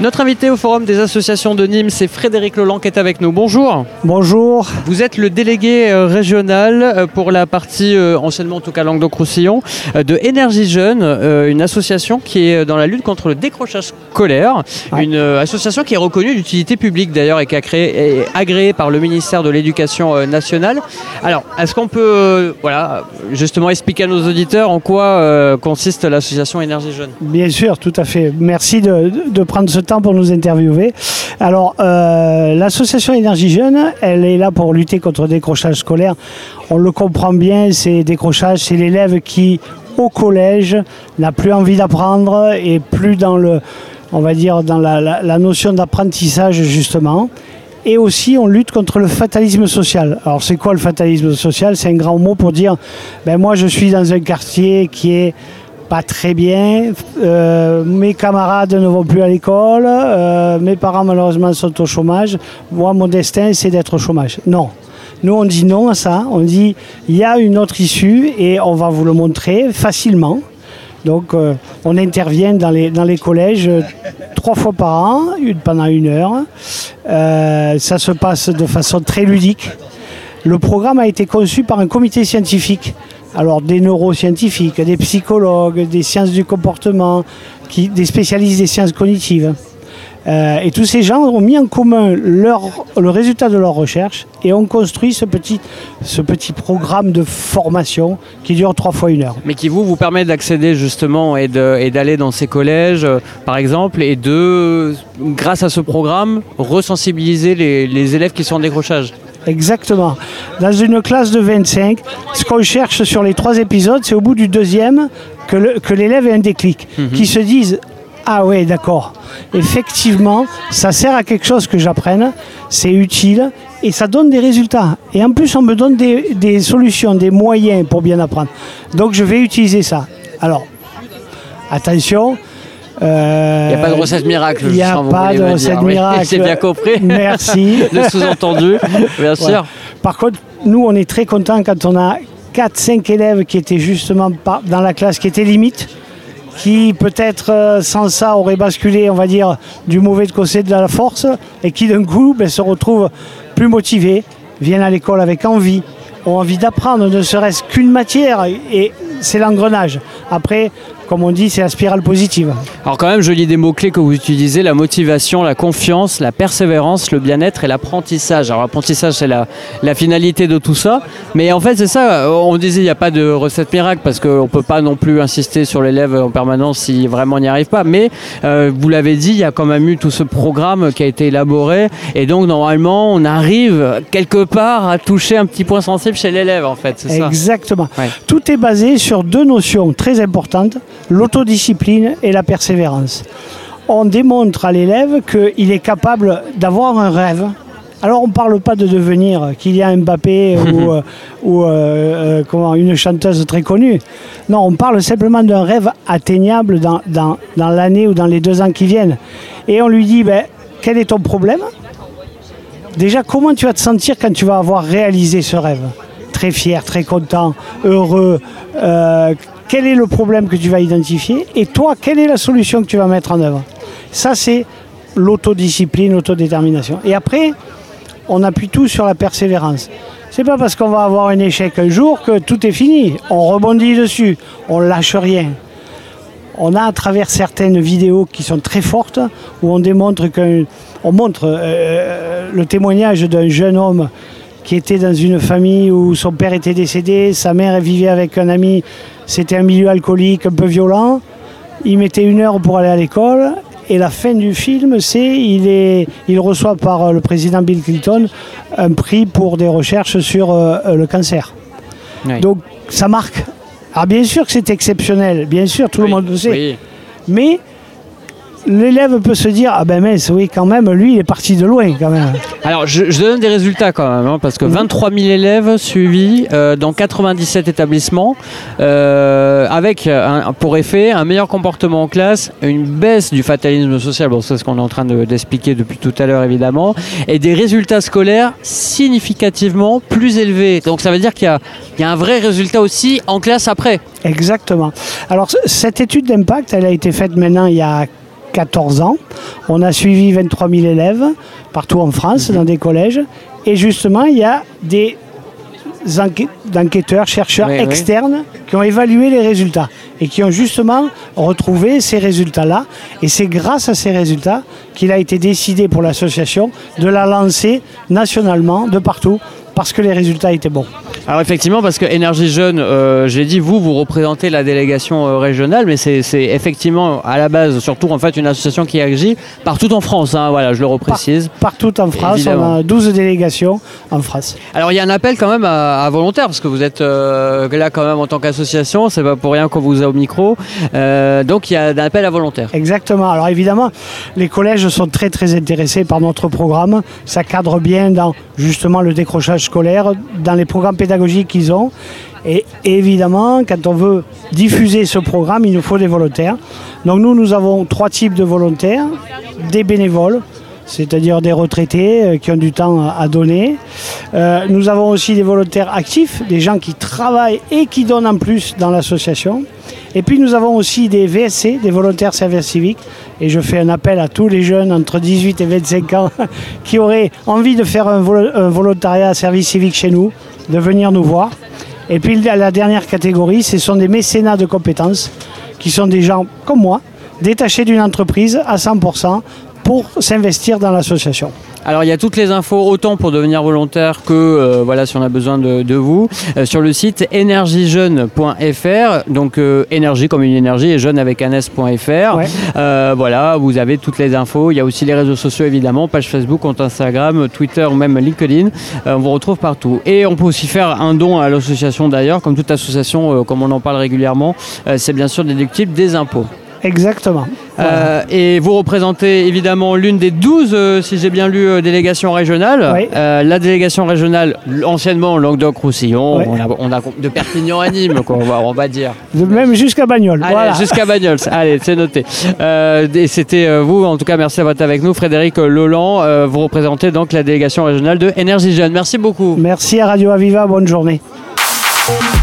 Notre invité au Forum des associations de Nîmes, c'est Frédéric Leland qui est avec nous. Bonjour. Bonjour. Vous êtes le délégué euh, régional euh, pour la partie, euh, anciennement en tout cas Languedoc-Roussillon, de Énergie Jeune, une association qui est dans la lutte contre le décrochage scolaire. Une association qui est reconnue d'utilité publique d'ailleurs et qui a créé, est agréée par le ministère de l'Éducation nationale. Alors, est-ce qu'on peut voilà, justement expliquer à nos auditeurs en quoi consiste l'association Énergie Jeune Bien sûr, tout à fait. Merci de, de prendre ce temps pour nous interviewer. Alors, euh, l'association Énergie Jeune, elle est là pour lutter contre le décrochage scolaire. On le comprend bien, c'est décrochage, c'est l'élève qui, au collège, n'a plus envie d'apprendre et plus dans le, on va dire, dans la, notion d'apprentissage justement. Et aussi, on lutte contre le fatalisme social. Alors, c'est quoi le fatalisme social? C'est un grand mot pour dire, ben moi, je suis dans un quartier qui est pas très bien. Euh, mes camarades ne vont plus à l'école. Euh, mes parents, malheureusement, sont au chômage. Moi, mon destin, c'est d'être au chômage. Non. Nous, on dit non à ça. On dit il y a une autre issue et on va vous le montrer facilement. Donc, euh, on intervient dans les, dans les collèges trois fois par an, pendant une heure. ça se passe de façon très ludique. Le programme a été conçu par un comité scientifique alors des neuroscientifiques, des psychologues, des sciences du comportement, des spécialistes des sciences cognitives. Euh, et tous ces gens ont mis en commun le résultat de leur recherche et ont construit ce petit, programme de formation qui dure trois fois une heure. Mais qui vous, permet d'accéder justement et d'aller dans ces collèges, euh, par exemple, et de, grâce à ce programme, resensibiliser les élèves qui sont en décrochage. Exactement. Dans une classe de 25, ce qu'on cherche sur les trois épisodes, c'est au bout du deuxième que l'élève ait un déclic, mhm. qui se dise ah ouais, d'accord. Effectivement, ça sert à quelque chose que j'apprenne, c'est utile et ça donne des résultats. Et en plus, on me donne des, des solutions, des moyens pour bien apprendre. Donc, je vais utiliser ça. Alors, attention, il n'y a pas de recette miracle. Il n'y a pas de recette miracle. J'ai bien compris. Merci. Le sous-entendu, bien sûr. Par contre, nous, on est très contents quand on a 4-5 élèves qui étaient justement dans la classe qui étaient limite, qui peut-être euh, sans ça auraient basculé, on va dire, du mauvais de côté de la force, et qui d'un coup ben, se retrouvent plus motivés, viennent à l'école avec envie, ont envie d'apprendre, ne serait-ce qu'une matière, et c'est l'engrenage. Après, comme on dit, c'est la spirale positive. Alors quand même, je lis des mots-clés que vous utilisez, la motivation, la confiance, la persévérance, le bien-être et l'apprentissage. Alors l'apprentissage, c'est la, la, finalité de tout ça. Mais en fait, c'est ça, on disait, il n'y a pas de recette miracle parce qu'on ne peut pas non plus insister sur l'élève en permanence si vraiment n'y arrive pas. Mais euh, vous l'avez dit, il y a quand même eu tout ce programme qui a été élaboré. Et donc, normalement, on arrive quelque part à toucher un petit point sensible chez l'élève, en fait. Exactement. Tout est basé sur deux notions très importantes l'autodiscipline et la persévérance. On démontre à l'élève qu'il est capable d'avoir un rêve. Alors on ne parle pas de devenir Kylian Mbappé ou, euh, ou euh, euh, comment, une chanteuse très connue. Non, on parle simplement d'un rêve atteignable dans, dans, dans l'année ou dans les deux ans qui viennent. Et on lui dit, ben, quel est ton problème? Déjà, comment tu vas te sentir quand tu vas avoir réalisé ce rêve? Très fier, très content, heureux, quel est le problème que tu vas identifier et toi, quelle est la solution que tu vas mettre en œuvre? Ça, c'est l'autodiscipline, l'autodétermination. Et après, on appuie tout sur la persévérance. C'est pas parce qu'on va avoir un échec un jour que tout est fini. On rebondit dessus, on lâche rien. On a à travers certaines vidéos qui sont très fortes où on démontre que, on montre euh, le témoignage d'un jeune homme qui était dans une famille où son père était décédé, sa mère vivait avec un ami, c'était un milieu alcoolique un peu violent. Il mettait une heure pour aller à l'école et la fin du film, c'est il il reçoit par le président Bill Clinton un prix pour des recherches sur euh, le cancer. Donc ça marque. Alors bien sûr que c'est exceptionnel, bien sûr, tout le monde le sait. Mais l'élève peut se dire Ah ben mais oui, quand même, lui, il est parti de loin quand même. Alors, je, donne des résultats quand même, hein, parce que 23 mhm. 000 élèves suivis euh, dans 97 établissements, euh, avec pour effet un meilleur comportement en classe, une baisse du fatalisme social, bon, c'est ce qu'on est en train d'expliquer depuis tout à l'heure évidemment, et des résultats scolaires significativement plus élevés. Donc, ça veut dire qu'il y, y a un vrai résultat aussi en classe après. Exactement. Alors, cette étude d'impact, elle a été faite maintenant il y a 14 ans. On a suivi 23 000 élèves partout en France, dans des collèges. Et justement, il y a des enquêteurs, chercheurs externes qui ont évalué les résultats et qui ont justement retrouvé ces résultats-là. Et c'est grâce à ces résultats qu'il a été décidé pour l'association de la lancer nationalement, de partout, parce que les résultats étaient bons. Alors effectivement, parce que Énergie Jeune, euh, j'ai dit, vous, vous représentez la délégation euh, régionale, mais c'est effectivement à la base, surtout en fait, une association qui agit partout en France. Hein, voilà, je le reprécise. partout en France, on a 12 délégations en France. Alors il y a un appel quand même à, volontaires, parce que vous êtes euh, là quand même en tant qu'association, c'est pas pour rien qu'on vous a au micro. donc il y a un appel à volontaires. Exactement. Alors évidemment, les collèges sont très très intéressés par notre programme. Ça cadre bien dans justement le décrochage dans les programmes pédagogiques qu'ils ont. Et évidemment, quand on veut diffuser ce programme, il nous faut des volontaires. Donc nous, nous avons trois types de volontaires. Des bénévoles, c'est-à-dire des retraités euh, qui ont du temps à donner. Euh, nous avons aussi des volontaires actifs, des gens qui travaillent et qui donnent en plus dans l'association. Et puis nous avons aussi des VSC, des volontaires services civiques. Et je fais un appel à tous les jeunes entre 18 et 25 ans qui auraient envie de faire un, volontariat service civique chez nous, de venir nous voir. Et puis la dernière catégorie, ce sont des mécénats de compétences, qui sont des gens comme moi, détachés d'une entreprise à 100% pour s'investir dans l'association. Alors il y a toutes les infos autant pour devenir volontaire que euh, voilà si on a besoin de, vous euh, sur le site énergiejeune.fr donc euh, énergie comme une énergie et jeune avec un s.fr. voilà, vous avez toutes les infos, il y a aussi les réseaux sociaux évidemment, page Facebook, compte Instagram, Twitter ou même LinkedIn. on vous retrouve partout et on peut aussi faire un don à l'association d'ailleurs, comme toute association comme on en parle régulièrement, c'est bien sûr déductible des impôts. Exactement. Euh, et vous représentez évidemment l'une des 12, euh, si j'ai bien lu, euh, délégations régionales. la délégation régionale, anciennement Languedoc-Roussillon, on, a, de Perpignan à Nîmes, quoi, on, va, dire. même jusqu'à Bagnols. Voilà. Jusqu'à Bagnols. Allez, c'est noté. et c'était vous, en tout cas, merci d'avoir été avec nous. Frédéric Loland, vous représentez donc la délégation régionale de Énergie Jeune. Merci beaucoup. Merci à Radio Aviva, bonne journée.